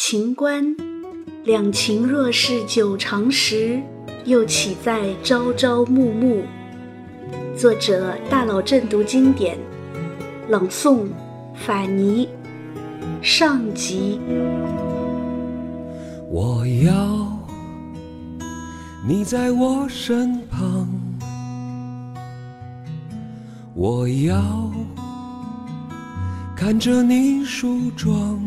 秦观，两情若是久长时，又岂在朝朝暮暮。作者：大佬正读经典，朗诵：法尼。上集。我要你在我身旁，我要看着你梳妆。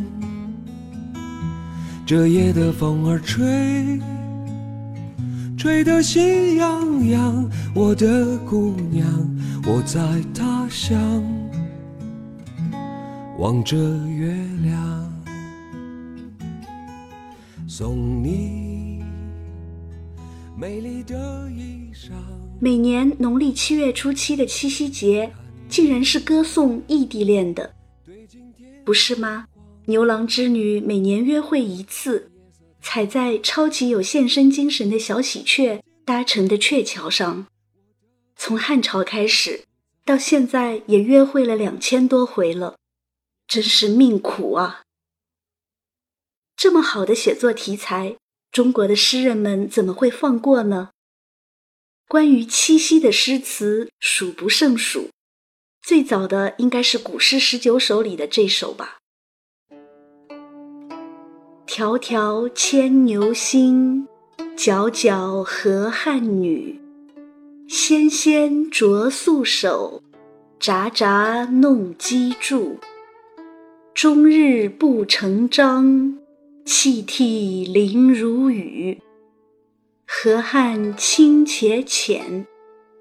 这夜的风儿吹，吹得心痒痒。我的姑娘，我在他乡望着月亮，送你美丽的衣裳。每年农历七月初七的七夕节，竟然是歌颂异地恋的，不是吗？牛郎织女每年约会一次，踩在超级有献身精神的小喜鹊搭成的鹊桥上。从汉朝开始，到现在也约会了两千多回了，真是命苦啊！这么好的写作题材，中国的诗人们怎么会放过呢？关于七夕的诗词数不胜数，最早的应该是《古诗十九首》里的这首吧。迢迢牵牛星，皎皎河汉女。纤纤擢素手，札札弄机杼。终日不成章，泣涕零如雨。河汉清且浅，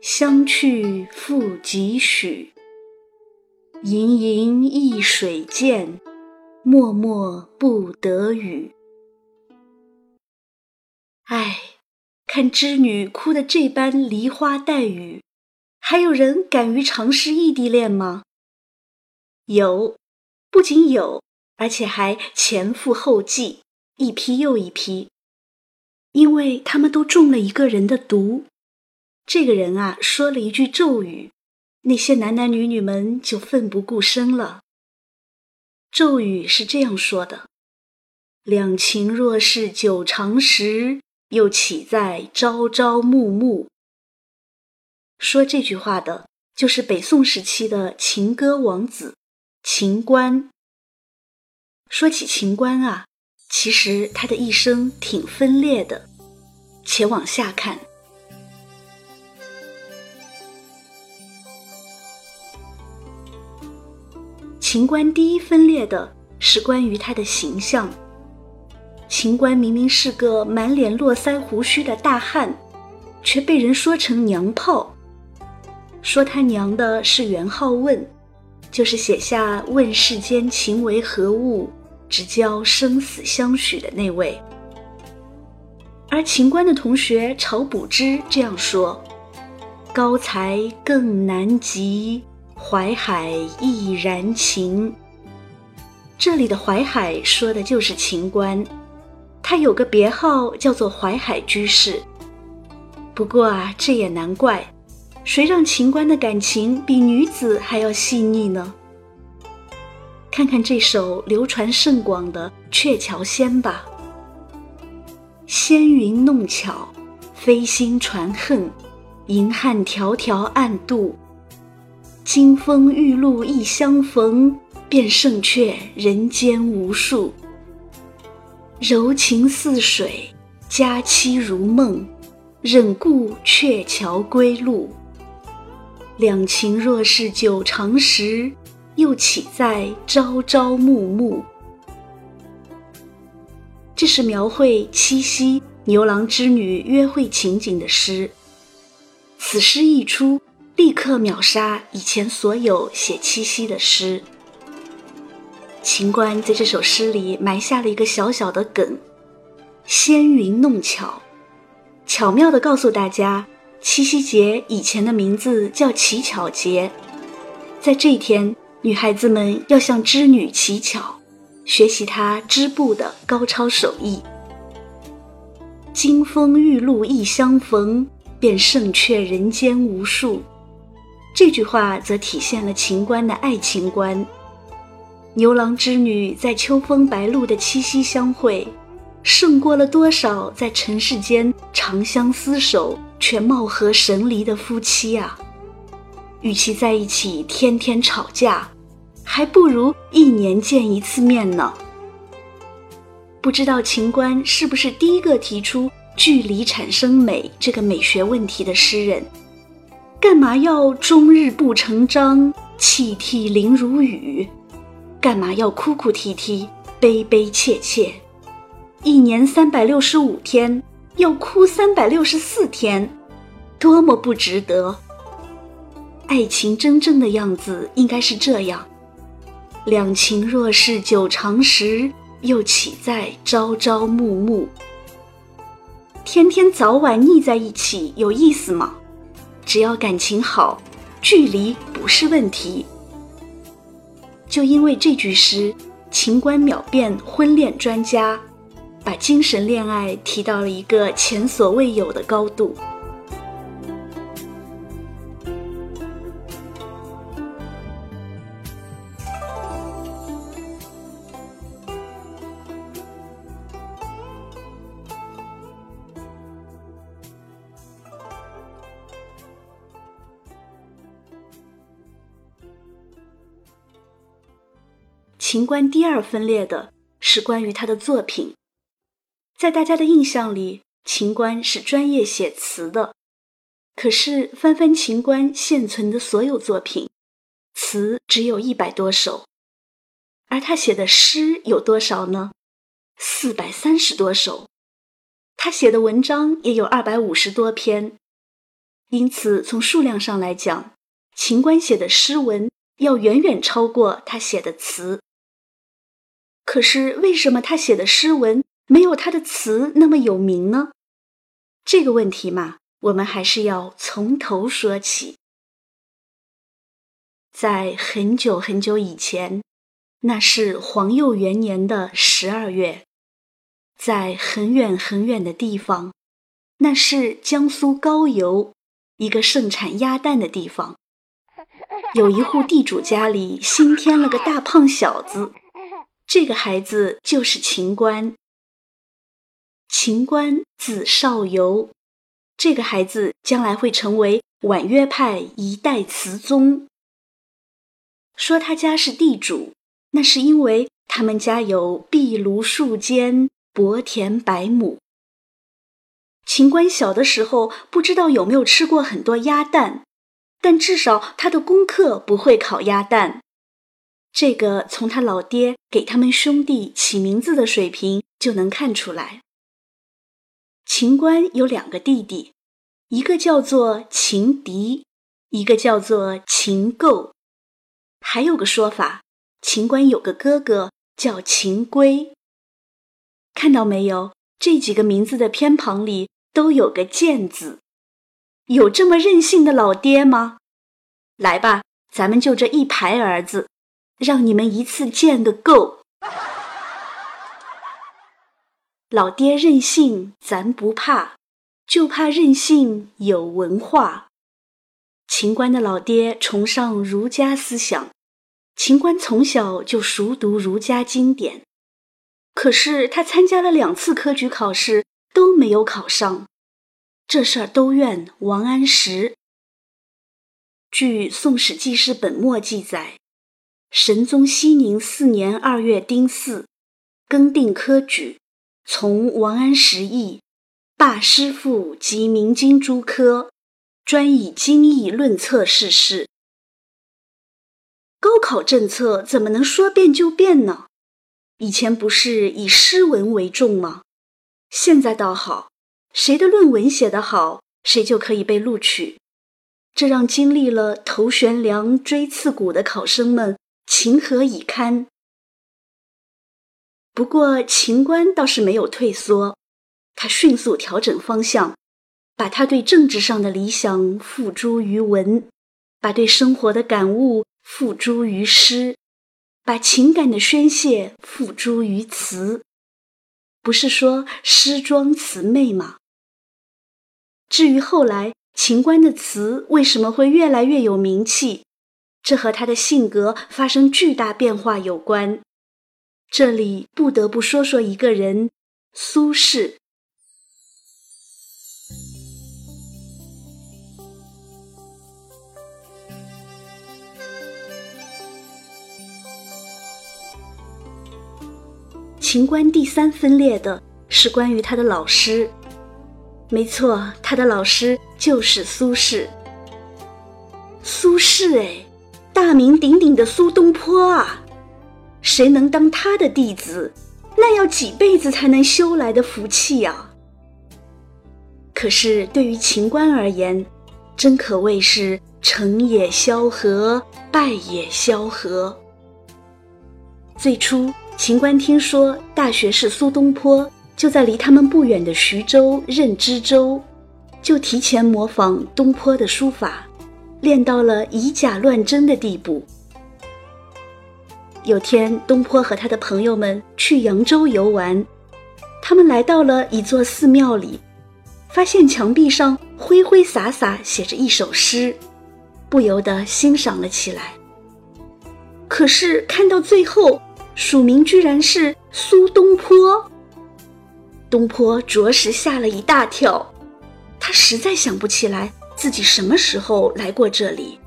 相去复几许？盈盈一水间。默默不得语。唉，看织女哭得这般梨花带雨，还有人敢于尝试异地恋吗？有，不仅有，而且还前赴后继，一批又一批，因为他们都中了一个人的毒。这个人啊，说了一句咒语，那些男男女女们就奋不顾身了。咒语是这样说的：“两情若是久长时，又岂在朝朝暮暮。”说这句话的就是北宋时期的情歌王子秦观。说起秦观啊，其实他的一生挺分裂的，且往下看。秦观第一分裂的是关于他的形象。秦观明明是个满脸络腮胡须的大汉，却被人说成娘炮。说他娘的是元好问，就是写下“问世间情为何物，直教生死相许”的那位。而秦观的同学晁补之这样说：“高才更难及。”淮海亦然情。这里的淮海说的就是秦观，他有个别号叫做淮海居士。不过啊，这也难怪，谁让秦观的感情比女子还要细腻呢？看看这首流传甚广的《鹊桥仙》吧：“纤云弄巧，飞星传恨，银汉迢迢暗度。”金风玉露一相逢，便胜却人间无数。柔情似水，佳期如梦，忍顾鹊桥归路。两情若是久长时，又岂在朝朝暮暮？这是描绘七夕牛郎织女约会情景的诗。此诗一出。立刻秒杀以前所有写七夕的诗。秦观在这首诗里埋下了一个小小的梗，纤云弄巧，巧妙地告诉大家，七夕节以前的名字叫乞巧节，在这一天，女孩子们要向织女乞巧，学习她织布的高超手艺。金风玉露一相逢，便胜却人间无数。这句话则体现了秦观的爱情观。牛郎织女在秋风白露的七夕相会，胜过了多少在尘世间长相厮守却貌合神离的夫妻啊！与其在一起天天吵架，还不如一年见一次面呢。不知道秦观是不是第一个提出“距离产生美”这个美学问题的诗人？干嘛要终日不成章，泣涕零如雨？干嘛要哭哭啼啼，悲悲切切？一年三百六十五天，要哭三百六十四天，多么不值得！爱情真正的样子应该是这样：两情若是久长时，又岂在朝朝暮暮？天天早晚腻在一起，有意思吗？只要感情好，距离不是问题。就因为这句诗，情观秒变婚恋专家，把精神恋爱提到了一个前所未有的高度。秦观第二分裂的是关于他的作品，在大家的印象里，秦观是专业写词的。可是翻翻秦观现存的所有作品，词只有一百多首，而他写的诗有多少呢？四百三十多首。他写的文章也有二百五十多篇，因此从数量上来讲，秦观写的诗文要远远超过他写的词。可是为什么他写的诗文没有他的词那么有名呢？这个问题嘛，我们还是要从头说起。在很久很久以前，那是皇佑元年的十二月，在很远很远的地方，那是江苏高邮，一个盛产鸭蛋的地方，有一户地主家里新添了个大胖小子。这个孩子就是秦观。秦观字少游，这个孩子将来会成为婉约派一代词宗。说他家是地主，那是因为他们家有壁炉数间，薄田百亩。秦观小的时候不知道有没有吃过很多鸭蛋，但至少他的功课不会烤鸭蛋。这个从他老爹给他们兄弟起名字的水平就能看出来。秦观有两个弟弟，一个叫做秦迪，一个叫做秦构。还有个说法，秦观有个哥哥叫秦归。看到没有？这几个名字的偏旁里都有个“见”字。有这么任性的老爹吗？来吧，咱们就这一排儿子。让你们一次见个够！老爹任性，咱不怕，就怕任性有文化。秦观的老爹崇尚儒家思想，秦观从小就熟读儒家经典。可是他参加了两次科举考试都没有考上，这事儿都怨王安石。据《宋史记事本末》记载。神宗熙宁四年二月丁巳，更定科举，从王安石译，罢师傅及明经诸科，专以经义论策试试。高考政策怎么能说变就变呢？以前不是以诗文为重吗？现在倒好，谁的论文写得好，谁就可以被录取。这让经历了头悬梁、锥刺股的考生们。情何以堪？不过秦观倒是没有退缩，他迅速调整方向，把他对政治上的理想付诸于文，把对生活的感悟付诸于诗，把情感的宣泄付诸于词。不是说诗庄词媚吗？至于后来秦观的词为什么会越来越有名气？这和他的性格发生巨大变化有关。这里不得不说说一个人，苏轼。秦观第三分裂的是关于他的老师。没错，他的老师就是苏轼。苏轼，哎，大名鼎鼎的苏东坡啊！谁能当他的弟子，那要几辈子才能修来的福气呀！可是对于秦观而言，真可谓是成也萧何，败也萧何。最初。秦观听说大学士苏东坡就在离他们不远的徐州任知州，就提前模仿东坡的书法，练到了以假乱真的地步。有天，东坡和他的朋友们去扬州游玩，他们来到了一座寺庙里，发现墙壁上挥挥洒洒写着一首诗，不由得欣赏了起来。可是看到最后。署名居然是苏东坡，东坡着实吓了一大跳，他实在想不起来自己什么时候来过这里。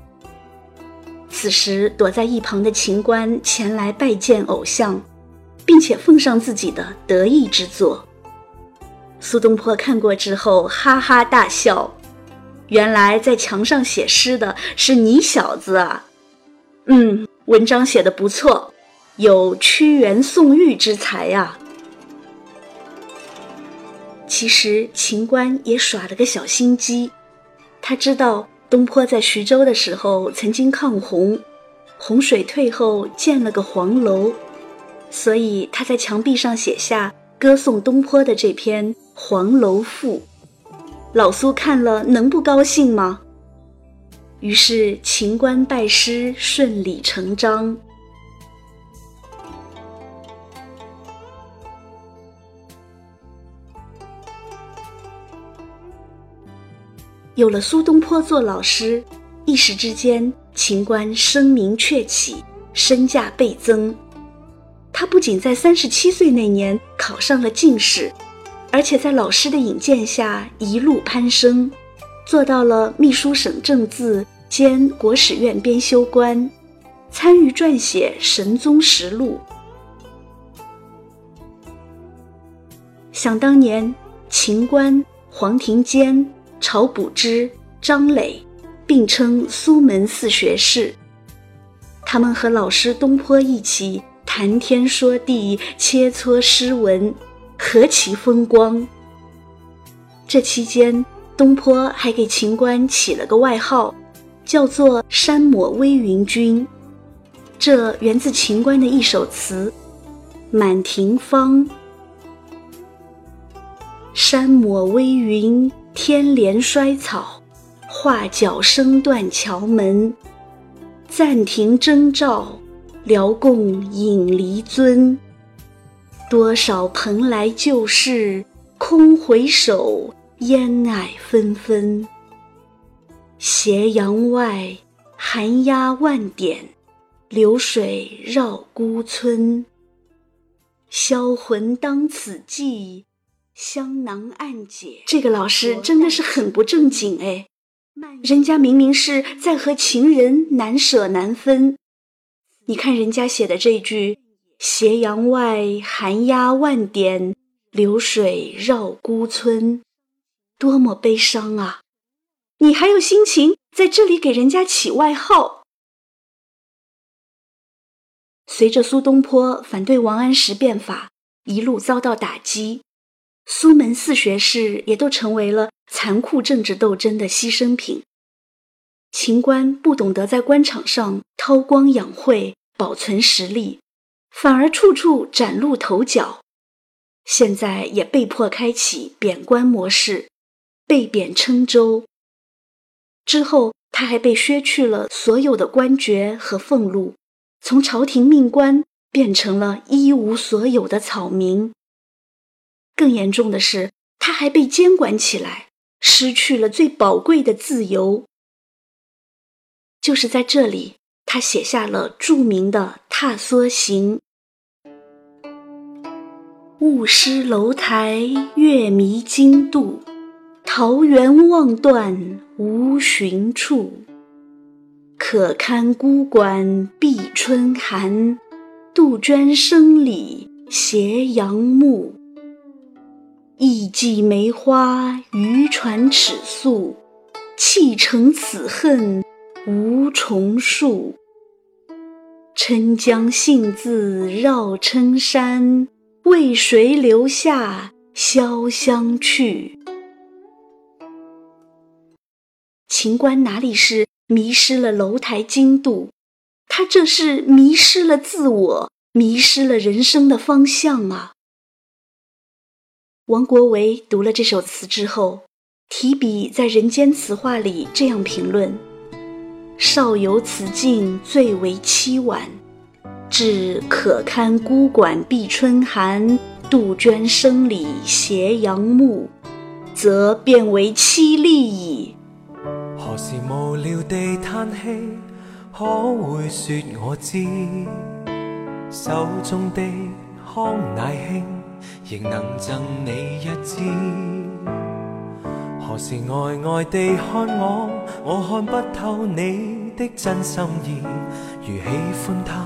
此时躲在一旁的秦观前来拜见偶像，并且奉上自己的得意之作。苏东坡看过之后哈哈大笑，原来在墙上写诗的是你小子啊！嗯，文章写的不错。有屈原宋玉之才呀！其实秦观也耍了个小心机，他知道东坡在徐州的时候曾经抗洪，洪水退后建了个黄楼，所以他在墙壁上写下歌颂东坡的这篇《黄楼赋》。老苏看了能不高兴吗？于是秦观拜师顺理成章。有了苏东坡做老师，一时之间，秦观声名鹊起，身价倍增。他不仅在三十七岁那年考上了进士，而且在老师的引荐下一路攀升，做到了秘书省正字兼国史院编修官，参与撰写《神宗实录》。想当年，秦观、黄庭坚。曹补之、张磊并称苏门四学士。他们和老师东坡一起谈天说地、切磋诗文，何其风光！这期间，东坡还给秦观起了个外号，叫做“山抹微云君”，这源自秦观的一首词：“满庭芳，山抹微云。”天连衰草，画角声断桥门。暂停征兆，辽共引离尊。多少蓬莱旧事，空回首，烟霭纷纷。斜阳外，寒鸦万点，流水绕孤村。销魂当此际。香囊暗解，这个老师真的是很不正经哎！人家明明是在和情人难舍难分，你看人家写的这句“斜阳外，寒鸦万点，流水绕孤村”，多么悲伤啊！你还有心情在这里给人家起外号？随着苏东坡反对王安石变法，一路遭到打击。苏门四学士也都成为了残酷政治斗争的牺牲品。秦观不懂得在官场上韬光养晦、保存实力，反而处处崭露头角。现在也被迫开启贬官模式，被贬郴州。之后，他还被削去了所有的官爵和俸禄，从朝廷命官变成了一无所有的草民。更严重的是，他还被监管起来，失去了最宝贵的自由。就是在这里，他。写下了著名的《踏梭行》：“雾失楼台月迷津渡，桃源望断无寻处。可堪孤馆闭春寒，杜鹃声里斜阳暮。意寄梅花渔船尺素。”砌成此恨无重数，郴江信自绕郴山，为谁留下潇湘去？秦观哪里是迷失了楼台津渡，他这是迷失了自我，迷失了人生的方向啊！王国维读了这首词之后。提笔在《人间词话》里这样评论：“少有此境最为凄婉，至可堪孤馆闭春寒，杜鹃声里斜阳暮，则变为凄厉矣。”何时无聊地叹气？可会说我知？手中的康乃馨，仍能赠你一支。何时呆呆地看我？我看不透你的真心意。如喜欢他，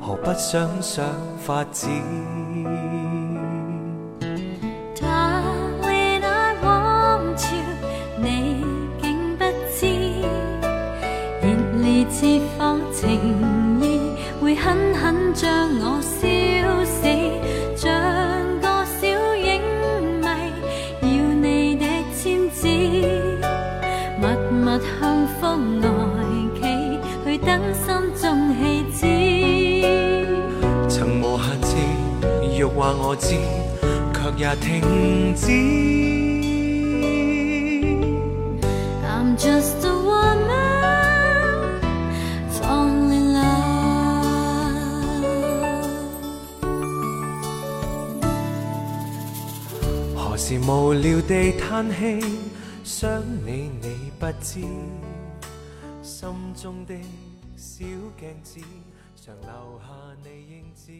何不想想法子无聊地叹气，想你你。不知心中的小镜子，常留下你影子。